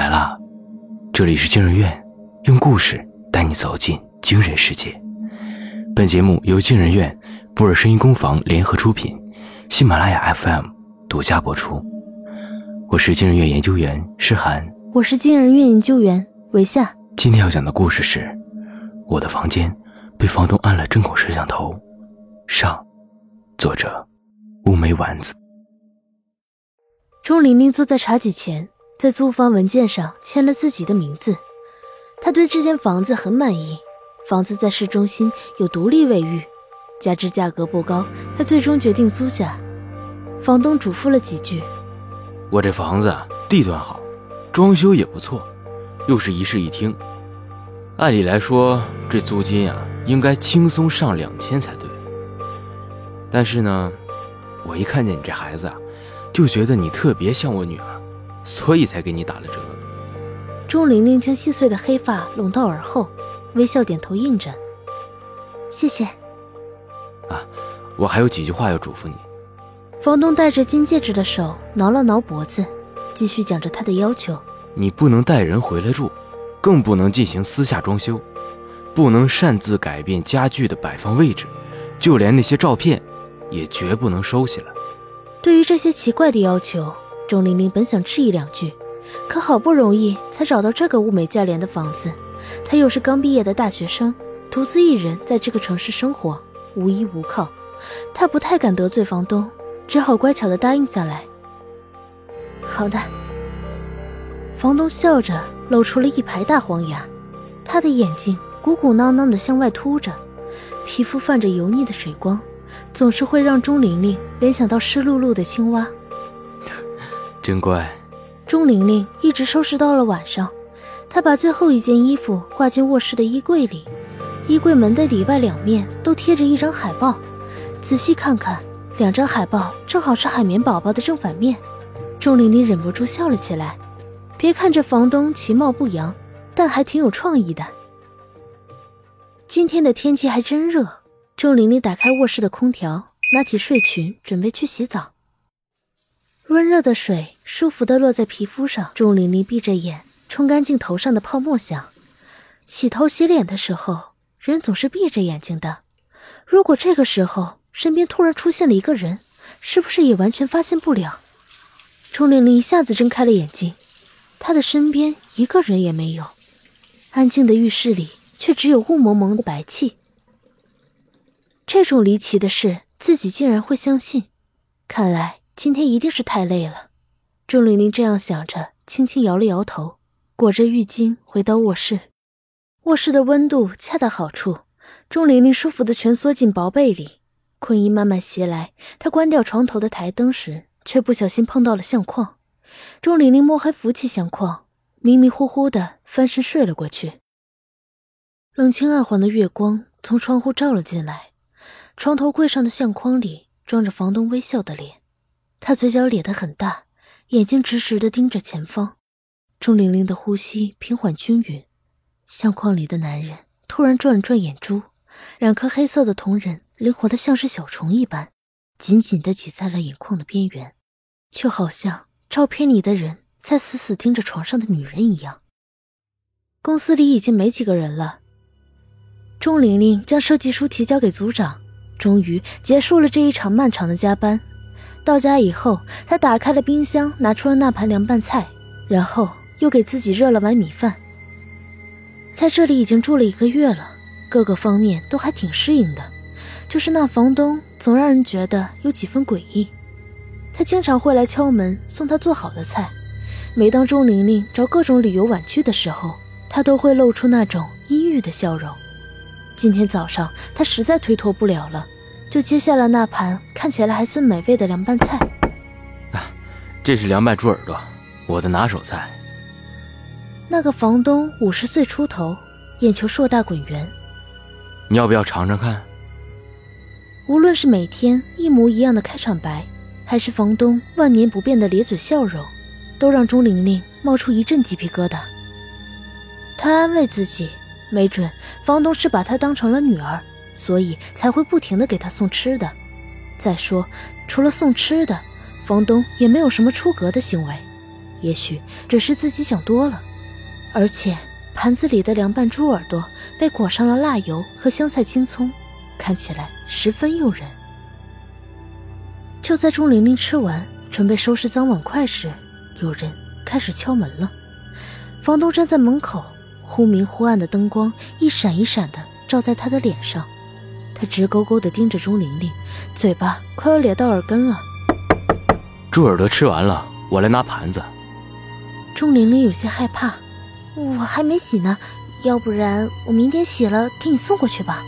来啦！这里是惊人院，用故事带你走进惊人世界。本节目由惊人院、布尔声音工坊联合出品，喜马拉雅 FM 独家播出。我是惊人院研究员诗涵，我是惊人院研究员韦夏。今天要讲的故事是：我的房间被房东安了针孔摄像头。上，作者乌梅丸子。钟玲玲坐在茶几前。在租房文件上签了自己的名字，他对这间房子很满意。房子在市中心，有独立卫浴，加之价格不高，他最终决定租下。房东嘱咐了几句：“我这房子地段好，装修也不错，又是一室一厅。按理来说，这租金啊，应该轻松上两千才对。但是呢，我一看见你这孩子啊，就觉得你特别像我女儿。”所以才给你打了折。钟玲玲将细碎的黑发拢到耳后，微笑点头应着。谢谢。啊，我还有几句话要嘱咐你。房东戴着金戒指的手挠了挠脖子，继续讲着他的要求：你不能带人回来住，更不能进行私下装修，不能擅自改变家具的摆放位置，就连那些照片，也绝不能收起来。对于这些奇怪的要求。钟玲玲本想质疑两句，可好不容易才找到这个物美价廉的房子，她又是刚毕业的大学生，独自一人在这个城市生活，无依无靠，她不太敢得罪房东，只好乖巧的答应下来。好的。房东笑着露出了一排大黄牙，他的眼睛鼓鼓囊囊的向外凸着，皮肤泛着油腻的水光，总是会让钟玲玲联想到湿漉漉的青蛙。真乖。钟玲玲一直收拾到了晚上，她把最后一件衣服挂进卧室的衣柜里。衣柜门的里外两面都贴着一张海报，仔细看看，两张海报正好是海绵宝宝的正反面。钟玲玲忍不住笑了起来。别看这房东其貌不扬，但还挺有创意的。今天的天气还真热。钟玲玲打开卧室的空调，拿起睡裙准备去洗澡。温热的水舒服的落在皮肤上，钟玲玲闭着眼，冲干净头上的泡沫，想：洗头洗脸的时候，人总是闭着眼睛的。如果这个时候身边突然出现了一个人，是不是也完全发现不了？钟玲玲一下子睁开了眼睛，她的身边一个人也没有，安静的浴室里却只有雾蒙蒙的白气。这种离奇的事，自己竟然会相信，看来。今天一定是太累了，钟玲玲这样想着，轻轻摇了摇头，裹着浴巾回到卧室。卧室的温度恰到好处，钟玲玲舒服的蜷缩进薄被里，困意慢慢袭来。她关掉床头的台灯时，却不小心碰到了相框。钟玲玲摸黑扶起相框，迷迷糊糊的翻身睡了过去。冷清暗黄的月光从窗户照了进来，床头柜上的相框里装着房东微笑的脸。他嘴角咧得很大，眼睛直直地盯着前方。钟玲玲的呼吸平缓均匀。相框里的男人突然转了转眼珠，两颗黑色的瞳仁灵活的像是小虫一般，紧紧地挤在了眼眶的边缘，就好像照片里的人在死死盯着床上的女人一样。公司里已经没几个人了。钟玲玲将设计书提交给组长，终于结束了这一场漫长的加班。到家以后，他打开了冰箱，拿出了那盘凉拌菜，然后又给自己热了碗米饭。在这里已经住了一个月了，各个方面都还挺适应的，就是那房东总让人觉得有几分诡异。他经常会来敲门，送他做好的菜。每当钟玲玲找各种理由婉拒的时候，他都会露出那种阴郁的笑容。今天早上，他实在推脱不了了。就接下了那盘看起来还算美味的凉拌菜。啊，这是凉拌猪耳朵，我的拿手菜。那个房东五十岁出头，眼球硕大滚圆。你要不要尝尝看？无论是每天一模一样的开场白，还是房东万年不变的咧嘴笑容，都让钟玲玲冒出一阵鸡皮疙瘩。她安慰自己，没准房东是把她当成了女儿。所以才会不停的给他送吃的。再说，除了送吃的，房东也没有什么出格的行为。也许只是自己想多了。而且盘子里的凉拌猪耳朵被裹上了辣油和香菜青葱，看起来十分诱人。就在钟玲玲吃完，准备收拾脏碗筷时，有人开始敲门了。房东站在门口，忽明忽暗的灯光一闪一闪的照在他的脸上，他直勾勾的盯着钟玲玲，嘴巴快要咧到耳根了。猪耳朵吃完了，我来拿盘子。钟玲玲有些害怕，我还没洗呢，要不然我明天洗了给你送过去吧。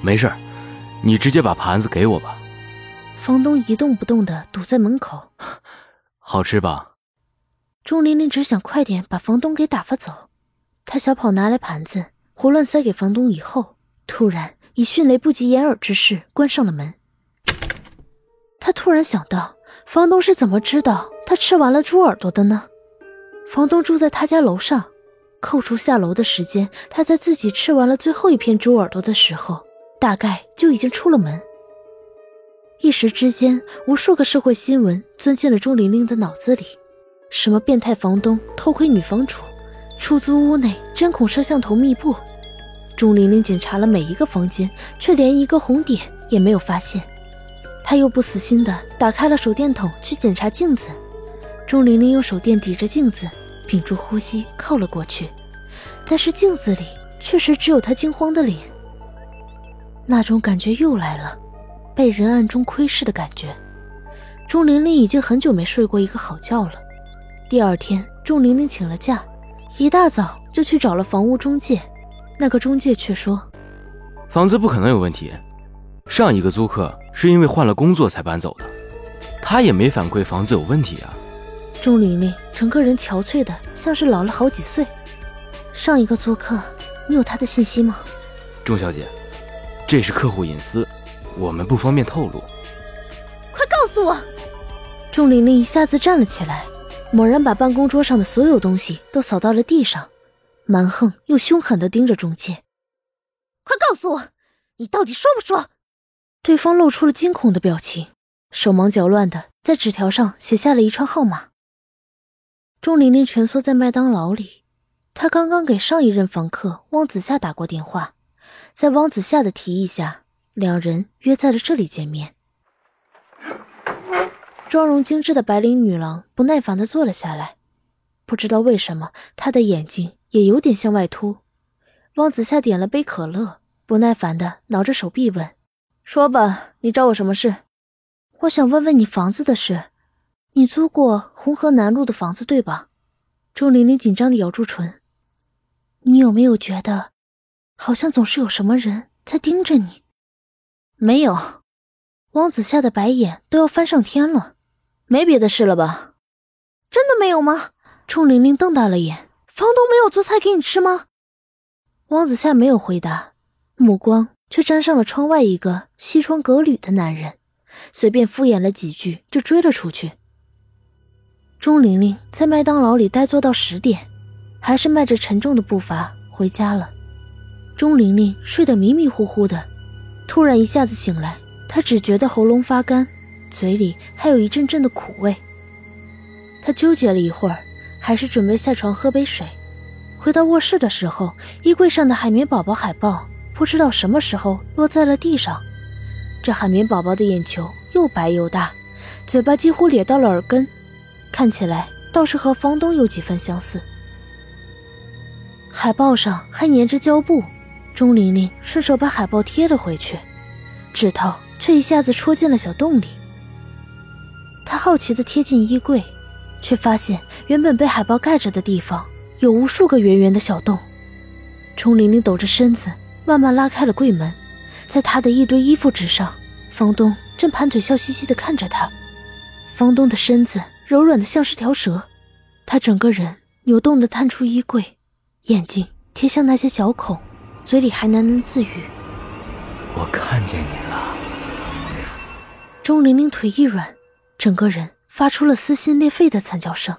没事你直接把盘子给我吧。房东一动不动的堵在门口。好吃吧？钟玲玲只想快点把房东给打发走，她小跑拿来盘子，胡乱塞给房东以后，突然以迅雷不及掩耳之势关上了门。他突然想到，房东是怎么知道他吃完了猪耳朵的呢？房东住在他家楼上，扣除下楼的时间，他在自己吃完了最后一片猪耳朵的时候，大概就已经出了门。一时之间，无数个社会新闻钻进了钟玲玲的脑子里。什么变态房东偷窥女房主，出租屋内针孔摄像头密布。钟玲玲检查了每一个房间，却连一个红点也没有发现。她又不死心的打开了手电筒去检查镜子。钟玲玲用手电抵着镜子，屏住呼吸靠了过去，但是镜子里确实只有她惊慌的脸。那种感觉又来了，被人暗中窥视的感觉。钟玲玲已经很久没睡过一个好觉了。第二天，钟玲玲请了假，一大早就去找了房屋中介。那个中介却说，房子不可能有问题，上一个租客是因为换了工作才搬走的，他也没反馈房子有问题啊。钟玲玲整个人憔悴的像是老了好几岁。上一个租客，你有他的信息吗？钟小姐，这是客户隐私，我们不方便透露。快告诉我！钟玲玲一下子站了起来。猛然把办公桌上的所有东西都扫到了地上，蛮横又凶狠地盯着中介：“快告诉我，你到底说不说？”对方露出了惊恐的表情，手忙脚乱地在纸条上写下了一串号码。钟玲玲蜷缩在麦当劳里，她刚刚给上一任房客汪子夏打过电话，在汪子夏的提议下，两人约在了这里见面。妆容精致的白领女郎不耐烦地坐了下来，不知道为什么，他的眼睛也有点向外凸。汪子夏点了杯可乐，不耐烦的挠着手臂问：“说吧，你找我什么事？”“我想问问你房子的事。你租过红河南路的房子，对吧？”钟玲玲紧张的咬住唇。“你有没有觉得，好像总是有什么人在盯着你？”“没有。”汪子夏的白眼都要翻上天了。没别的事了吧？真的没有吗？钟玲玲瞪大了眼。房东没有做菜给你吃吗？汪子夏没有回答，目光却沾上了窗外一个西装革履的男人，随便敷衍了几句就追了出去。钟玲玲在麦当劳里呆坐到十点，还是迈着沉重的步伐回家了。钟玲玲睡得迷迷糊糊的，突然一下子醒来，她只觉得喉咙发干。嘴里还有一阵阵的苦味。他纠结了一会儿，还是准备下床喝杯水。回到卧室的时候，衣柜上的海绵宝宝海报不知道什么时候落在了地上。这海绵宝宝的眼球又白又大，嘴巴几乎咧到了耳根，看起来倒是和房东有几分相似。海报上还粘着胶布，钟玲玲顺手把海报贴了回去，指头却一下子戳进了小洞里。她好奇地贴近衣柜，却发现原本被海报盖着的地方有无数个圆圆的小洞。钟玲玲抖着身子，慢慢拉开了柜门，在她的一堆衣服纸上，房东正盘腿笑嘻嘻地看着她。房东的身子柔软的像是条蛇，他整个人扭动地探出衣柜，眼睛贴向那些小孔，嘴里还喃喃自语：“我看见你了。”钟玲玲腿一软。整个人发出了撕心裂肺的惨叫声。